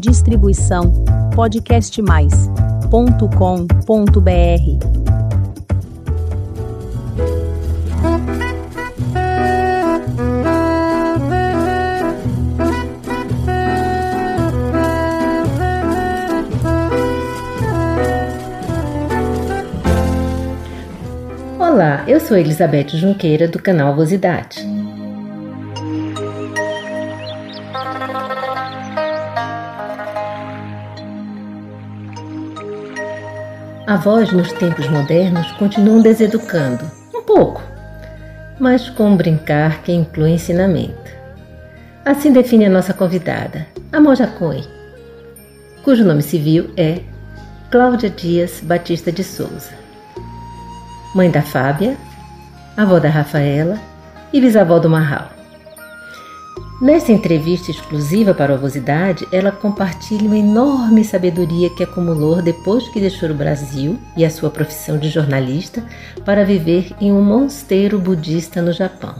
Distribuição podcastmais.com.br. Olá, eu sou Elizabeth Junqueira do canal Vosidade. Avós nos tempos modernos continuam deseducando, um pouco, mas com um brincar que inclui ensinamento. Assim define a nossa convidada, a Monja Coen, cujo nome civil é Cláudia Dias Batista de Souza. Mãe da Fábia, avó da Rafaela e bisavó do Marral. Nessa entrevista exclusiva para a Ovosidade, ela compartilha uma enorme sabedoria que acumulou depois que deixou o Brasil e a sua profissão de jornalista para viver em um mosteiro budista no Japão.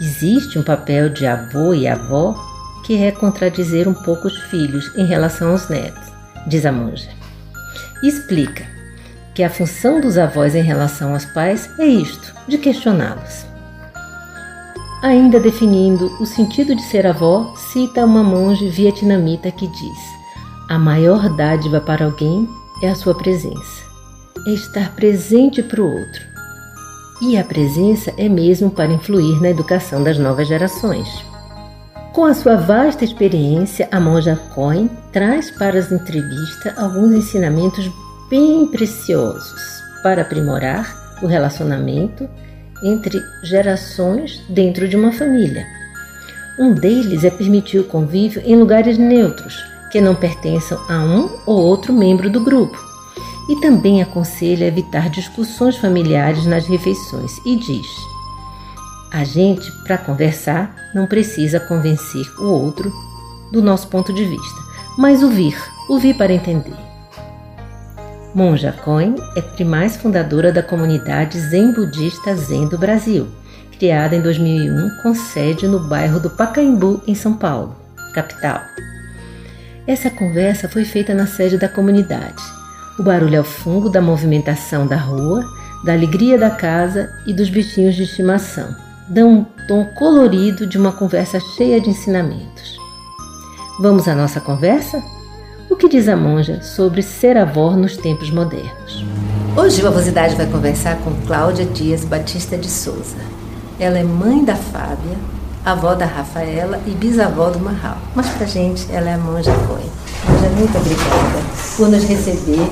Existe um papel de avô e avó que é contradizer um pouco os filhos em relação aos netos, diz a monja. Explica que a função dos avós em relação aos pais é isto, de questioná-los. Ainda definindo o sentido de ser avó, cita uma monge vietnamita que diz: A maior dádiva para alguém é a sua presença, é estar presente para o outro. E a presença é mesmo para influir na educação das novas gerações. Com a sua vasta experiência, a monja Cohen traz para as entrevistas alguns ensinamentos bem preciosos para aprimorar o relacionamento entre gerações dentro de uma família. Um deles é permitir o convívio em lugares neutros, que não pertençam a um ou outro membro do grupo. E também aconselha evitar discussões familiares nas refeições e diz: a gente, para conversar, não precisa convencer o outro do nosso ponto de vista, mas ouvir, ouvir para entender. Monja Coen é primaz fundadora da comunidade Zen Budista Zen do Brasil, criada em 2001 com sede no bairro do Pacaembu, em São Paulo, capital. Essa conversa foi feita na sede da comunidade. O barulho é o fungo da movimentação da rua, da alegria da casa e dos bichinhos de estimação. Dão um tom colorido de uma conversa cheia de ensinamentos. Vamos à nossa conversa? O que diz a monja sobre ser avó nos tempos modernos? Hoje a Avosidade vai conversar com Cláudia Dias Batista de Souza. Ela é mãe da Fábia, avó da Rafaela e bisavó do Marral. Mas pra gente, ela é a monja Coen. Monja, muito obrigada por nos receber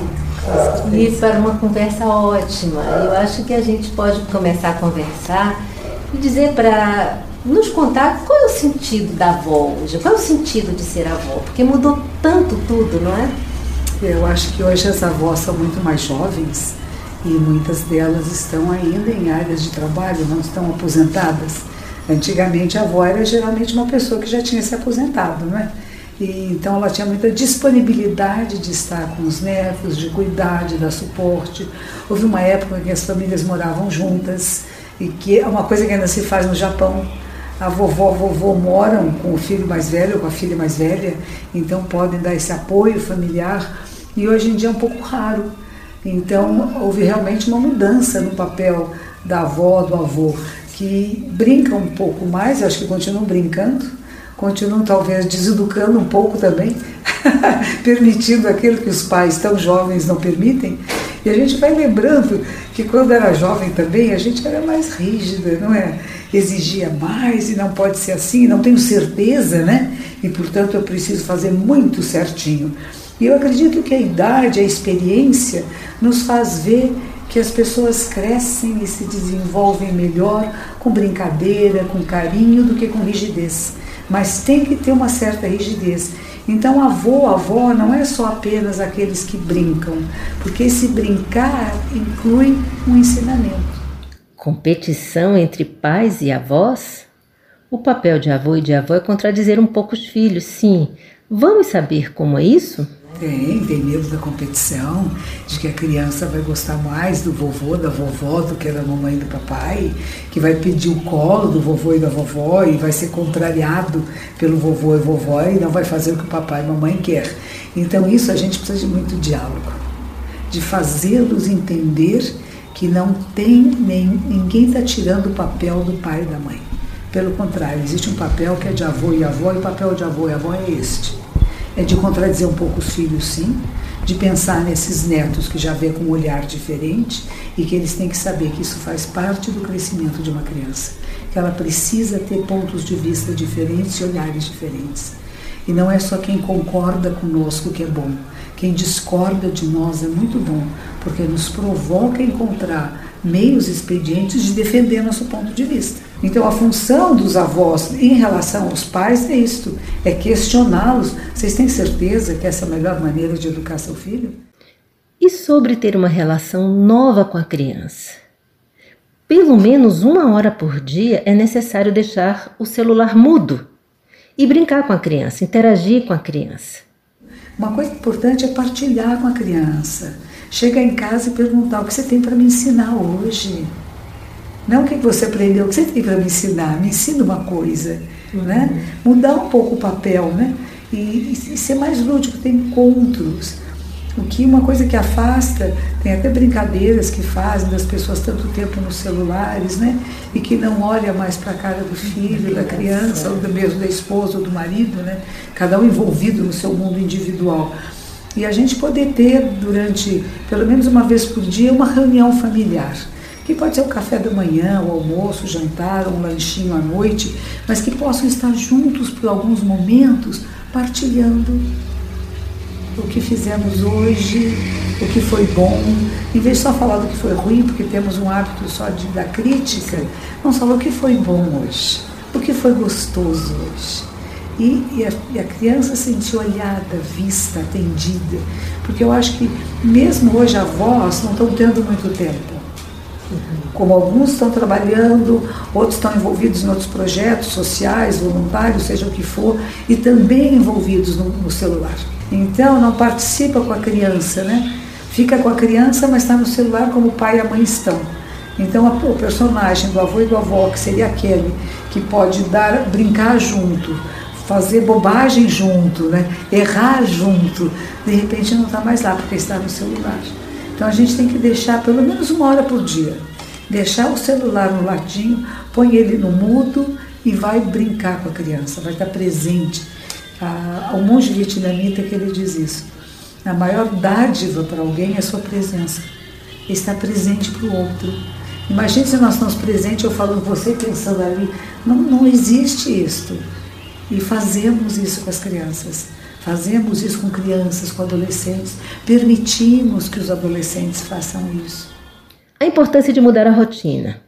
e para uma conversa ótima. Eu acho que a gente pode começar a conversar e dizer para nos contar qual é o sentido da avó hoje, qual é o sentido de ser avó, porque mudou tanto tudo, não é? Eu acho que hoje as avós são muito mais jovens e muitas delas estão ainda em áreas de trabalho, não estão aposentadas. Antigamente a avó era geralmente uma pessoa que já tinha se aposentado, não é? E, então ela tinha muita disponibilidade de estar com os netos, de cuidar, de dar suporte. Houve uma época em que as famílias moravam juntas e que é uma coisa que ainda se faz no Japão a vovó, vovô moram com o filho mais velho ou com a filha mais velha, então podem dar esse apoio familiar. E hoje em dia é um pouco raro. Então houve realmente uma mudança no papel da avó, do avô, que brincam um pouco mais, acho que continuam brincando, continuam talvez deseducando um pouco também, permitindo aquilo que os pais tão jovens não permitem. E a gente vai lembrando que quando era jovem também a gente era mais rígida, não é? Exigia mais e não pode ser assim, não tenho certeza, né? E portanto eu preciso fazer muito certinho. E eu acredito que a idade, a experiência, nos faz ver que as pessoas crescem e se desenvolvem melhor com brincadeira, com carinho, do que com rigidez. Mas tem que ter uma certa rigidez. Então, avô, avó não é só apenas aqueles que brincam, porque esse brincar inclui um ensinamento. Competição entre pais e avós? O papel de avô e de avó é contradizer um pouco os filhos, sim. Vamos saber como é isso? Tem, tem medo da competição, de que a criança vai gostar mais do vovô, da vovó, do que da mamãe e do papai, que vai pedir o colo do vovô e da vovó e vai ser contrariado pelo vovô e vovó e não vai fazer o que o papai e mamãe quer. Então isso a gente precisa de muito diálogo, de fazê-los entender que não tem nem ninguém está tirando o papel do pai e da mãe. Pelo contrário, existe um papel que é de avô e avó e o papel de avô e avó é este é de contradizer um pouco os filhos, sim, de pensar nesses netos que já vê com um olhar diferente e que eles têm que saber que isso faz parte do crescimento de uma criança, que ela precisa ter pontos de vista diferentes e olhares diferentes. E não é só quem concorda conosco que é bom, quem discorda de nós é muito bom, porque nos provoca a encontrar meios expedientes de defender nosso ponto de vista. Então, a função dos avós em relação aos pais é isto: é questioná-los. Vocês têm certeza que essa é a melhor maneira de educar seu filho? E sobre ter uma relação nova com a criança? Pelo menos uma hora por dia é necessário deixar o celular mudo e brincar com a criança, interagir com a criança. Uma coisa importante é partilhar com a criança. Chegar em casa e perguntar o que você tem para me ensinar hoje. Não o que você aprendeu, o que você tem para me ensinar. Me ensina uma coisa. Uhum. Né? Mudar um pouco o papel, né? E, e, ser mais lúdico, ter encontros. O que uma coisa que afasta, tem até brincadeiras que fazem das pessoas tanto tempo nos celulares, né? E que não olha mais para a cara do filho, da criança, ou mesmo da esposa ou do marido, né? Cada um envolvido no seu mundo individual. E a gente poder ter durante, pelo menos uma vez por dia, uma reunião familiar que pode ser o café da manhã, o almoço, o jantar, um lanchinho à noite, mas que possam estar juntos por alguns momentos, partilhando o que fizemos hoje, o que foi bom, em vez de só falar do que foi ruim, porque temos um hábito só de dar crítica, vamos falar o que foi bom hoje, o que foi gostoso hoje. E, e, a, e a criança sentir olhada, vista, atendida, porque eu acho que mesmo hoje avós não estão tendo muito tempo como alguns estão trabalhando, outros estão envolvidos em outros projetos sociais, voluntários, seja o que for, e também envolvidos no, no celular. Então, não participa com a criança, né? Fica com a criança, mas está no celular como o pai e a mãe estão. Então, a, o personagem do avô e do avó, que seria aquele que pode dar, brincar junto, fazer bobagem junto, né? errar junto, de repente não está mais lá porque está no celular. Então a gente tem que deixar pelo menos uma hora por dia. Deixar o celular no ladinho, põe ele no mudo e vai brincar com a criança, vai estar presente. Ah, o monge vietnamita que ele diz isso. A maior dádiva para alguém é a sua presença. Estar presente para o outro. Imagine se nós estamos presentes, eu falando você pensando ali. Não, não existe isto. E fazemos isso com as crianças. Fazemos isso com crianças, com adolescentes, permitimos que os adolescentes façam isso. A importância de mudar a rotina.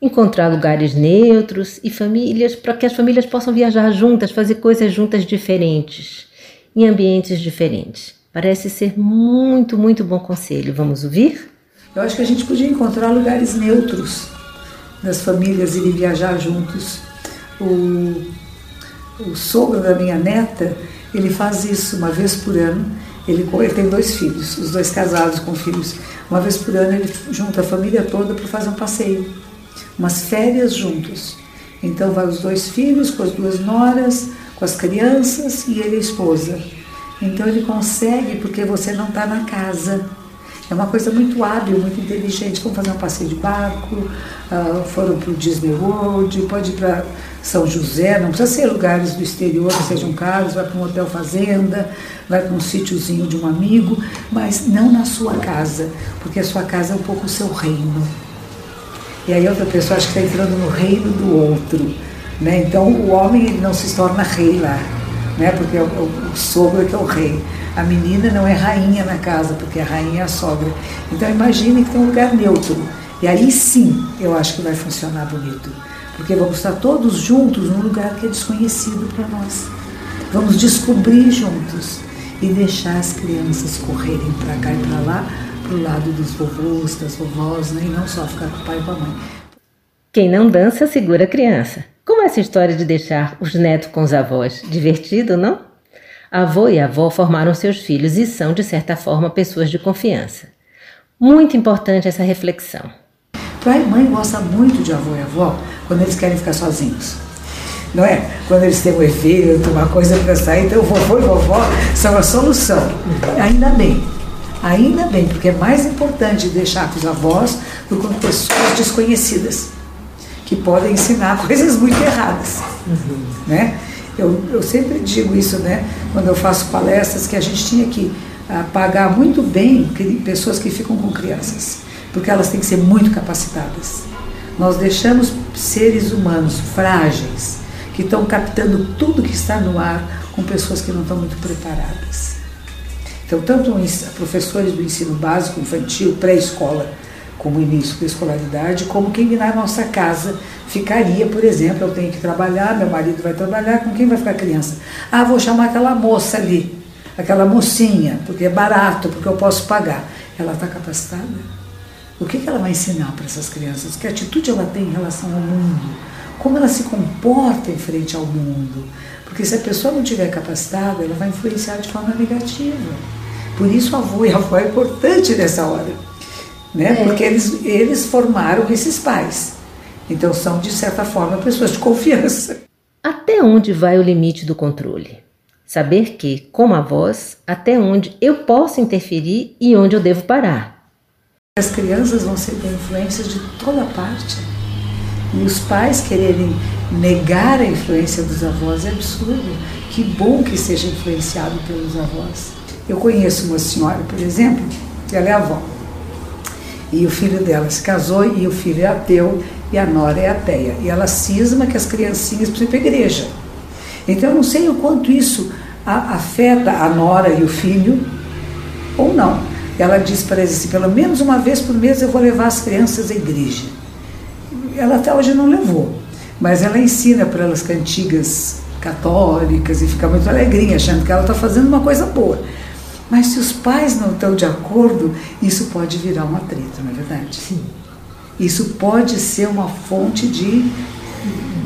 Encontrar lugares neutros e famílias para que as famílias possam viajar juntas, fazer coisas juntas diferentes, em ambientes diferentes. Parece ser muito, muito bom conselho. Vamos ouvir? Eu acho que a gente podia encontrar lugares neutros das famílias irem viajar juntos. O, o sogro da minha neta, ele faz isso uma vez por ano. Ele, ele tem dois filhos, os dois casados com filhos. Uma vez por ano ele junta a família toda para fazer um passeio, umas férias juntos. Então vai os dois filhos com as duas noras, com as crianças e ele a esposa. Então ele consegue porque você não está na casa. É uma coisa muito hábil, muito inteligente. Vamos fazer um passeio de barco, uh, foram para o Disney World, pode ir para São José, não precisa ser lugares do exterior sejam caros, vai para um hotel fazenda, vai para um sítiozinho de um amigo, mas não na sua casa, porque a sua casa é um pouco o seu reino. E aí outra pessoa acha que está entrando no reino do outro. Né? Então o homem ele não se torna rei lá, né? porque o, o, o sogro é que é o rei. A menina não é rainha na casa, porque a rainha é a sogra. Então imagine que tem um lugar neutro. E aí sim eu acho que vai funcionar bonito. Porque vamos estar todos juntos num lugar que é desconhecido para nós. Vamos descobrir juntos e deixar as crianças correrem para cá e para lá, para o lado dos vovôs, das vovós, né? e não só ficar com o pai e com a mãe. Quem não dança, segura a criança. Como essa história de deixar os netos com os avós? Divertido, não? Avô e avó formaram seus filhos e são, de certa forma, pessoas de confiança. Muito importante essa reflexão. Pai e mãe gostam muito de avô e avó quando eles querem ficar sozinhos. Não é? Quando eles têm um evento, uma coisa para sair, então vovô e vovó são a solução. Ainda bem. Ainda bem, porque é mais importante deixar com os avós do que com pessoas desconhecidas, que podem ensinar coisas muito erradas. Uhum. Né? Eu, eu sempre digo isso, né? Quando eu faço palestras, que a gente tinha que uh, pagar muito bem pessoas que ficam com crianças, porque elas têm que ser muito capacitadas. Nós deixamos seres humanos frágeis, que estão captando tudo que está no ar com pessoas que não estão muito preparadas. Então, tanto professores do ensino básico, infantil, pré-escola, como início da escolaridade, como quem na nossa casa ficaria, por exemplo, eu tenho que trabalhar, meu marido vai trabalhar, com quem vai ficar a criança? Ah, vou chamar aquela moça ali, aquela mocinha, porque é barato, porque eu posso pagar. Ela está capacitada? O que, ela vai ensinar para essas crianças? Que atitude ela tem em relação ao mundo? Como ela se comporta em frente ao mundo? Porque se a pessoa não tiver capacitada, ela vai influenciar de forma negativa. Por isso, o avô e a avó é importante nessa hora. Né? É. Porque eles, eles formaram esses pais. Então, são, de certa forma, pessoas de confiança. Até onde vai o limite do controle? Saber que, como avós, até onde eu posso interferir e onde eu devo parar. As crianças vão ser influências de toda parte. E os pais quererem negar a influência dos avós é absurdo. Que bom que seja influenciado pelos avós. Eu conheço uma senhora, por exemplo, que ela é avó. E o filho dela se casou e o filho é ateu e a nora é ateia. E ela cisma que as criancinhas precisam ir para a igreja. Então eu não sei o quanto isso afeta a nora e o filho ou não. Ela diz para eles assim, pelo menos uma vez por mês eu vou levar as crianças à igreja. Ela até hoje não levou, mas ela ensina para elas cantigas católicas e fica muito alegrinha, achando que ela está fazendo uma coisa boa. Mas se os pais não estão de acordo, isso pode virar um atrito, não é verdade? Sim. Isso pode ser uma fonte de,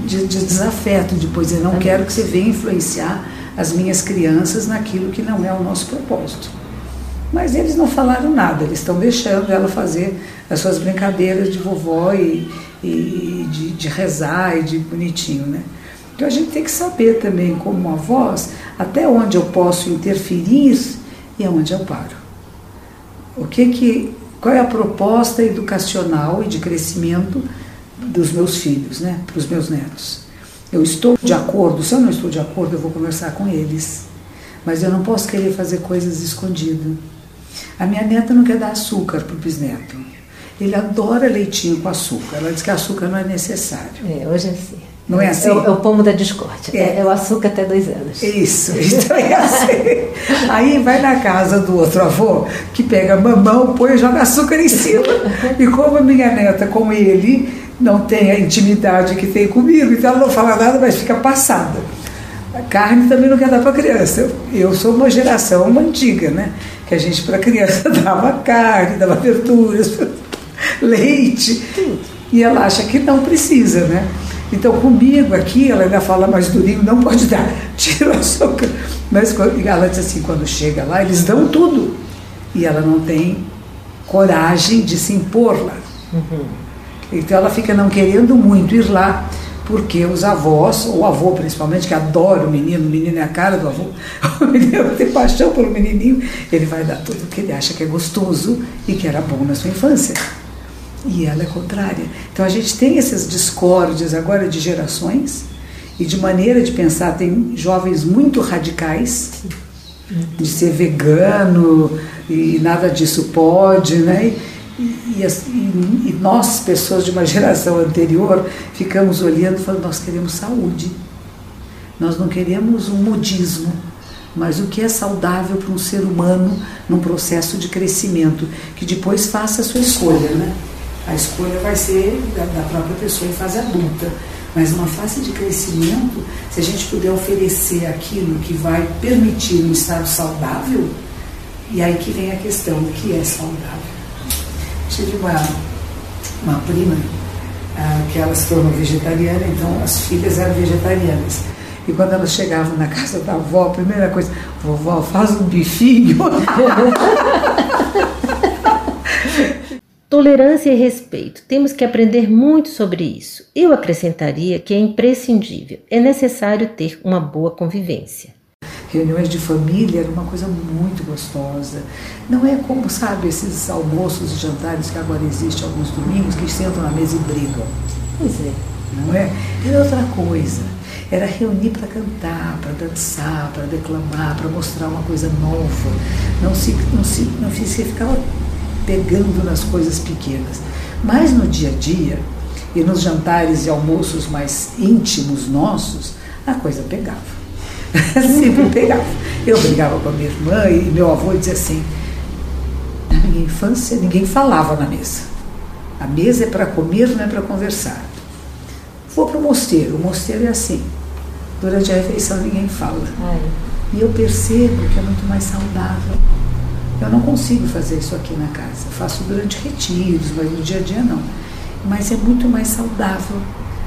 de, de desafeto, de depois eu não quero que você venha influenciar as minhas crianças naquilo que não é o nosso propósito. Mas eles não falaram nada, eles estão deixando ela fazer as suas brincadeiras de vovó e, e de, de, rezar e de bonitinho, né? Então a gente tem que saber também, como avós, até onde eu posso interferir e aonde eu paro. O que que, qual é a proposta educacional e de crescimento dos meus filhos, né, para os meus netos? Eu estou de acordo, se eu não estou de acordo, eu vou conversar com eles. Mas eu não posso querer fazer coisas escondidas. A minha neta não quer dar açúcar para o bisneto. Ele adora leitinho com açúcar. Ela diz que açúcar não é necessário. É, hoje é assim. Não é assim? É o, é o pomo da discórdia. É. é. o açúcar até dois anos. Isso, então é assim. Aí vai na casa do outro avô, que pega mamão, põe e joga açúcar em cima. E como a minha neta, como ele, não tem a intimidade que tem comigo, então ela não fala nada, mas fica passada. A carne também não quer dar para criança. Eu, eu sou uma geração uma antiga, né? Que a gente para criança dava carne, dava verduras, leite. E ela acha que não precisa, né? Então, comigo aqui, ela ainda fala mais durinho, não pode dar, tira o açúcar. Mas ela diz assim: quando chega lá, eles dão tudo. E ela não tem coragem de se impor lá. Uhum. Então, ela fica não querendo muito ir lá, porque os avós, ou o avô principalmente, que adora o menino, o menino é a cara do avô, o menino tem paixão pelo menininho, ele vai dar tudo o que ele acha que é gostoso e que era bom na sua infância e ela é contrária. Então a gente tem essas discórdias agora de gerações e de maneira de pensar. Tem jovens muito radicais de ser vegano e nada disso pode, né? E, e, e, nós, pessoas de uma geração anterior, ficamos olhando falando: nós queremos saúde, nós não queremos um modismo mas o que é saudável para um ser humano num processo de crescimento, que depois faça a sua escolha, né? A escolha vai ser da, da própria pessoa em fase adulta. Mas numa fase de crescimento, se a gente puder oferecer aquilo que vai permitir um estado saudável, e aí que vem a questão, o que é saudável? Tive uma, uma prima ah, que ela se tornou vegetariana, então as filhas eram vegetarianas. E quando elas chegavam na casa da avó, a primeira coisa, vovó, faz um bifinho. Tolerância e respeito. Temos que aprender muito sobre isso. Eu acrescentaria que é imprescindível, é necessário ter uma boa convivência. Reuniões de família era uma coisa muito gostosa. Não é como, sabe, esses almoços e jantares que agora existem alguns domingos que sentam na mesa e brigam. Pois é. Não é? Era outra coisa. Era reunir para cantar, para dançar, para declamar, para mostrar uma coisa nova. Não se, não se, não se ficava pegando nas coisas pequenas. Mas no dia a dia, e nos jantares e almoços mais íntimos nossos, a coisa pegava. Sempre pegava. Eu brigava com a minha irmã e meu avô dizia assim: na minha infância ninguém falava na mesa. A mesa é para comer, não é para conversar. Vou para o mosteiro. O mosteiro é assim. Durante a refeição ninguém fala. Ai. E eu percebo que é muito mais saudável. Eu não consigo fazer isso aqui na casa. faço durante retiros, mas no dia a dia não. Mas é muito mais saudável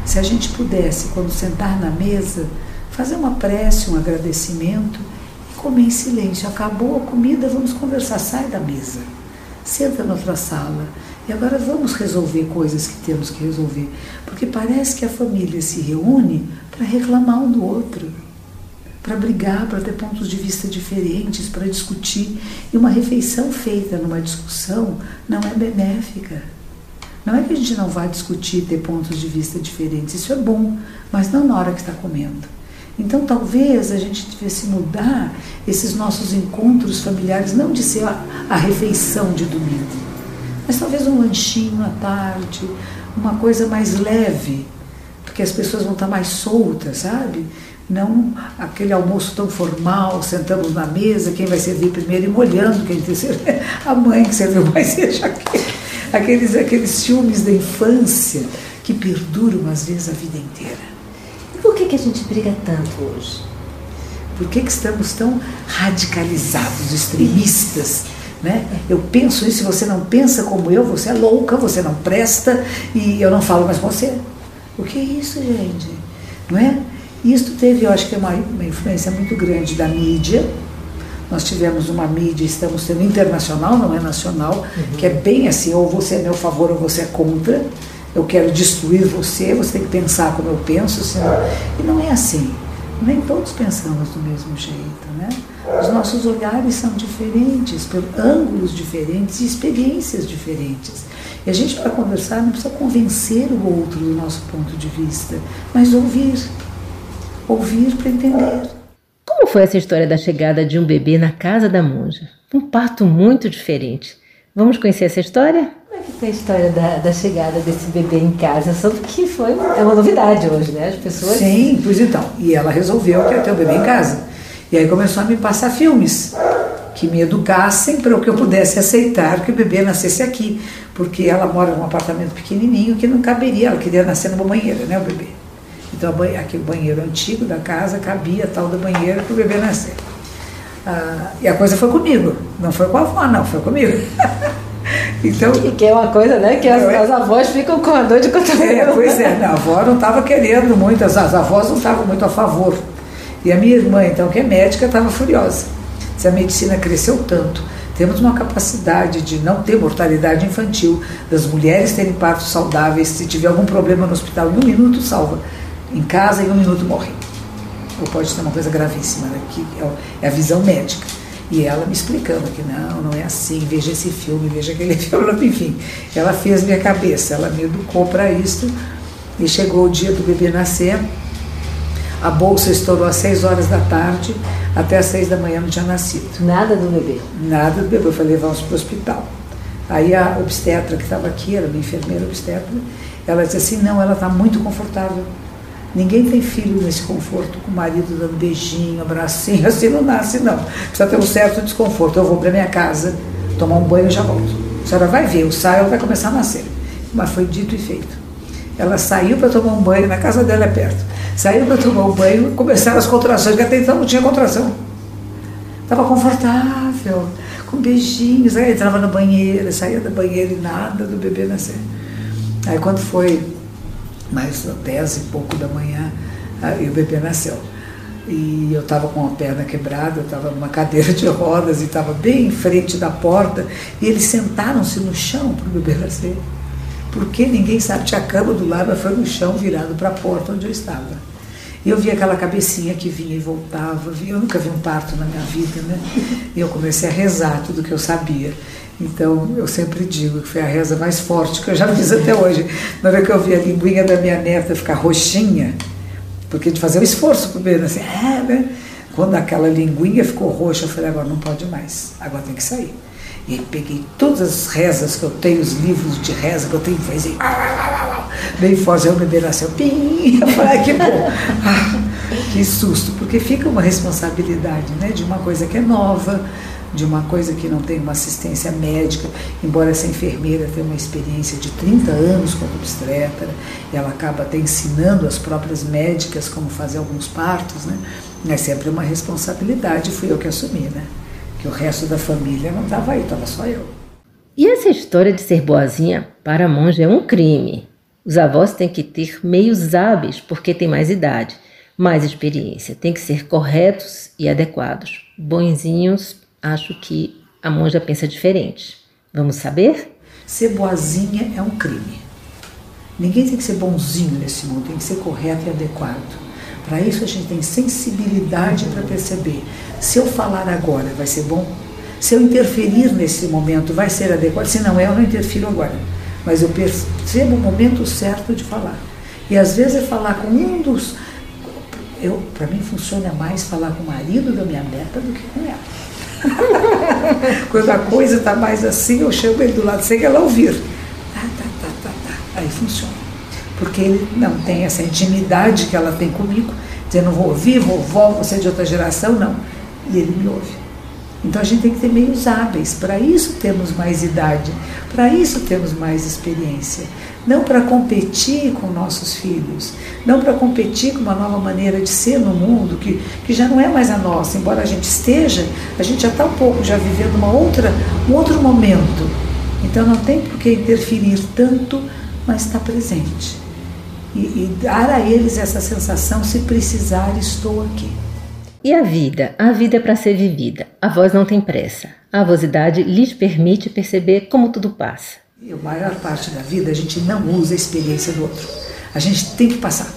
se a gente pudesse, quando sentar na mesa, fazer uma prece, um agradecimento e comer em silêncio. Acabou a comida, vamos conversar. Sai da mesa, senta na outra sala. E agora vamos resolver coisas que temos que resolver. Porque parece que a família se reúne para reclamar um do outro, para brigar, para ter pontos de vista diferentes, para discutir. E uma refeição feita numa discussão não é benéfica. Não é que a gente não vá discutir, ter pontos de vista diferentes. Isso é bom, mas não na hora que está comendo. Então, talvez a gente devesse mudar esses nossos encontros familiares, não de ser a, a refeição de domingo, mas talvez um lanchinho à tarde, uma coisa mais leve, porque as pessoas vão estar mais soltas, sabe? Não aquele almoço tão formal, sentamos na mesa, quem vai servir primeiro e molhando, quem tem a mãe que serviu mais seja aqueles, aqueles filmes da infância que perduram às vezes a vida inteira. Por que, que a gente briga tanto hoje? Por que, que estamos tão radicalizados, extremistas? Né? Eu penso isso, se você não pensa como eu, você é louca, você não presta e eu não falo mais com você. O que é isso, gente? Não é? Isso teve, eu acho que é uma, uma influência muito grande da mídia. Nós tivemos uma mídia, estamos tendo internacional, não é nacional, uhum. que é bem assim, ou você é meu favor ou você é contra eu quero destruir você, você tem que pensar como eu penso, senão... e não é assim. Nem todos pensamos do mesmo jeito, né? Os nossos olhares são diferentes, por ângulos diferentes e experiências diferentes. E a gente, para conversar, não precisa convencer o outro do nosso ponto de vista, mas ouvir. Ouvir para entender. Como foi essa história da chegada de um bebê na casa da monja? Um parto muito diferente. Vamos conhecer essa história? Como é que foi a história da, da chegada desse bebê em casa? Só que foi é uma novidade hoje, né? As pessoas. Sim, pois então. E ela resolveu que ia ter o bebê em casa. E aí começou a me passar filmes que me educassem para que eu pudesse aceitar que o bebê nascesse aqui. Porque ela mora num apartamento pequenininho que não caberia, ela queria nascer numa banheira, né, o bebê. Então, aqui o banheiro antigo da casa cabia tal da banheira para o bebê nascer. Ah, e a coisa foi comigo, não foi com a avó, não, foi comigo. Então, e que é uma coisa, né? Que as, as avós ficam com a dor de cotovelo. É, pois é, a avó não estava querendo muito, as, as avós não estavam muito a favor. E a minha irmã, então, que é médica, estava furiosa. Se a medicina cresceu tanto, temos uma capacidade de não ter mortalidade infantil, das mulheres terem partos saudáveis, se tiver algum problema no hospital, em um minuto salva. Em casa, em um minuto morre. Ou pode ser uma coisa gravíssima, né? que é, é a visão médica. E ela me explicando que não, não é assim, veja esse filme, veja aquele filme, enfim. Ela fez minha cabeça, ela me educou para isso. E chegou o dia do bebê nascer, a bolsa estourou às seis horas da tarde, até às seis da manhã não tinha nascido. Nada do bebê? Nada do bebê, eu falei, vamos para o hospital. Aí a obstetra que estava aqui, era uma enfermeira obstetra, ela disse assim, não, ela está muito confortável Ninguém tem filho nesse conforto com o marido dando beijinho, abracinho, assim não nasce, não. Precisa ter um certo desconforto. Eu vou para minha casa, tomar um banho e já volto. A senhora vai ver, o saio vai começar a nascer. Mas foi dito e feito. Ela saiu para tomar um banho, na casa dela é perto. Saiu para tomar um banho, começaram as contrações, que até então não tinha contração. Estava confortável, com beijinhos. Aí entrava na banheira, saía da banheira e nada do bebê nascer. Aí quando foi mais dez e pouco da manhã, e o bebê nasceu. e eu estava com a perna quebrada, eu estava numa cadeira de rodas e estava bem em frente da porta, e eles sentaram-se no chão para o bebê nascer. Porque ninguém sabe, tinha a cama do lado, mas foi no chão virado para a porta onde eu estava. E eu via aquela cabecinha que vinha e voltava. Eu nunca vi um parto na minha vida, né? E eu comecei a rezar tudo que eu sabia. Então, eu sempre digo que foi a reza mais forte que eu já fiz até hoje. Na hora que eu vi a linguinha da minha neta ficar roxinha, porque de fazer o esforço para o bebê, assim, é, né? Quando aquela linguinha ficou roxa, eu falei, agora não pode mais, agora tem que sair. E peguei todas as rezas que eu tenho, os livros de reza que eu tenho, fez bem forte, aí o bebê nasceu, pim, eu falei, que bom. Ah, que susto, porque fica uma responsabilidade, né, de uma coisa que é nova, de uma coisa que não tem uma assistência médica, embora essa enfermeira tenha uma experiência de 30 anos como obstetra, ela acaba até ensinando as próprias médicas como fazer alguns partos, né? É sempre uma responsabilidade, fui eu que assumi, né? Que o resto da família não estava aí, estava só eu. E essa história de ser boazinha para a monja é um crime. Os avós têm que ter meios hábeis porque têm mais idade, mais experiência, têm que ser corretos e adequados. Bonzinhos acho que a monja pensa diferente. Vamos saber? Ser boazinha é um crime. Ninguém tem que ser bonzinho nesse mundo, tem que ser correto e adequado. Para isso a gente tem sensibilidade para perceber. Se eu falar agora, vai ser bom? Se eu interferir nesse momento, vai ser adequado? Se não é, eu não interfiro agora. Mas eu percebo o momento certo de falar. E às vezes é falar com um dos. Para mim funciona mais falar com o marido da minha neta do que com ela. Quando a coisa está mais assim, eu chamo ele do lado sem ela ouvir. Tá, tá, tá, tá, tá. Aí funciona. Porque ele não tem essa intimidade que ela tem comigo, dizendo, vou ouvir, vovó, você é de outra geração, não. E ele me ouve. Então a gente tem que ter meios hábeis, para isso temos mais idade, para isso temos mais experiência. Não para competir com nossos filhos, não para competir com uma nova maneira de ser no mundo, que, que já não é mais a nossa, embora a gente esteja, a gente já está um pouco já vivendo uma outra, um outro momento. Então não tem por que interferir tanto, mas está presente. E, e dar a eles essa sensação, se precisar, estou aqui. E a vida? A vida é para ser vivida. A voz não tem pressa. A avosidade lhes permite perceber como tudo passa. E a maior parte da vida a gente não usa a experiência do outro. A gente tem que passar.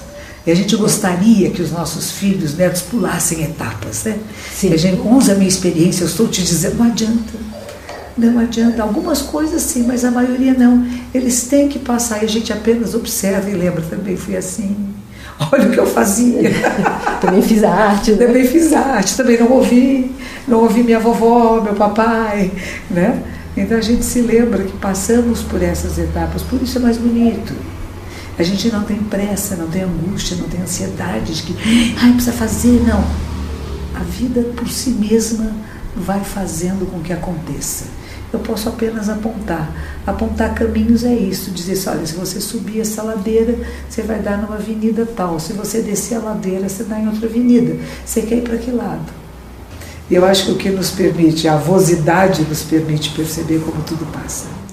E a gente gostaria que os nossos filhos, netos, pulassem etapas, né? Sim. E a gente usa a minha experiência, eu estou te dizendo, não adianta. Não adianta. Algumas coisas sim, mas a maioria não. Eles têm que passar e a gente apenas observa e lembra também, fui assim. Olha o que eu fazia. também fiz arte. Né? Também fiz arte, também não ouvi, não ouvi minha vovó, meu papai, né? Então a gente se lembra que passamos por essas etapas, por isso é mais bonito. A gente não tem pressa, não tem angústia, não tem ansiedade de que, ai, precisa fazer, não. A vida por si mesma vai fazendo com que aconteça eu posso apenas apontar. Apontar caminhos é isso, dizer assim, olha, se você subir essa ladeira, você vai dar numa avenida tal. Se você descer a ladeira, você dá em outra avenida. Você quer ir para que lado? Eu acho que o que nos permite, a avosidade nos permite perceber como tudo passa.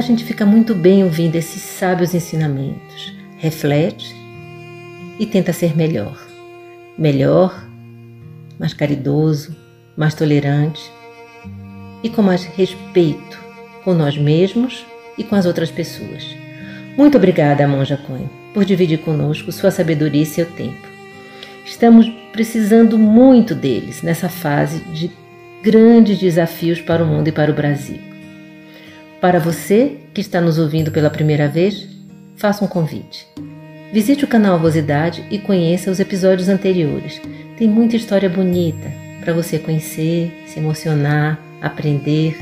A gente fica muito bem ouvindo esses sábios ensinamentos, reflete e tenta ser melhor. Melhor, mais caridoso, mais tolerante e com mais respeito com nós mesmos e com as outras pessoas. Muito obrigada, Monja Coen, por dividir conosco sua sabedoria e seu tempo. Estamos precisando muito deles nessa fase de grandes desafios para o mundo e para o Brasil. Para você que está nos ouvindo pela primeira vez, faça um convite. Visite o canal Avosidade e conheça os episódios anteriores. Tem muita história bonita, para você conhecer, se emocionar, aprender.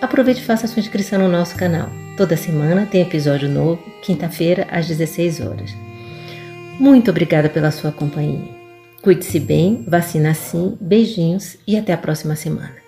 Aproveite e faça sua inscrição no nosso canal. Toda semana tem episódio novo, quinta-feira às 16 horas. Muito obrigada pela sua companhia. Cuide-se bem, vacina sim, beijinhos e até a próxima semana.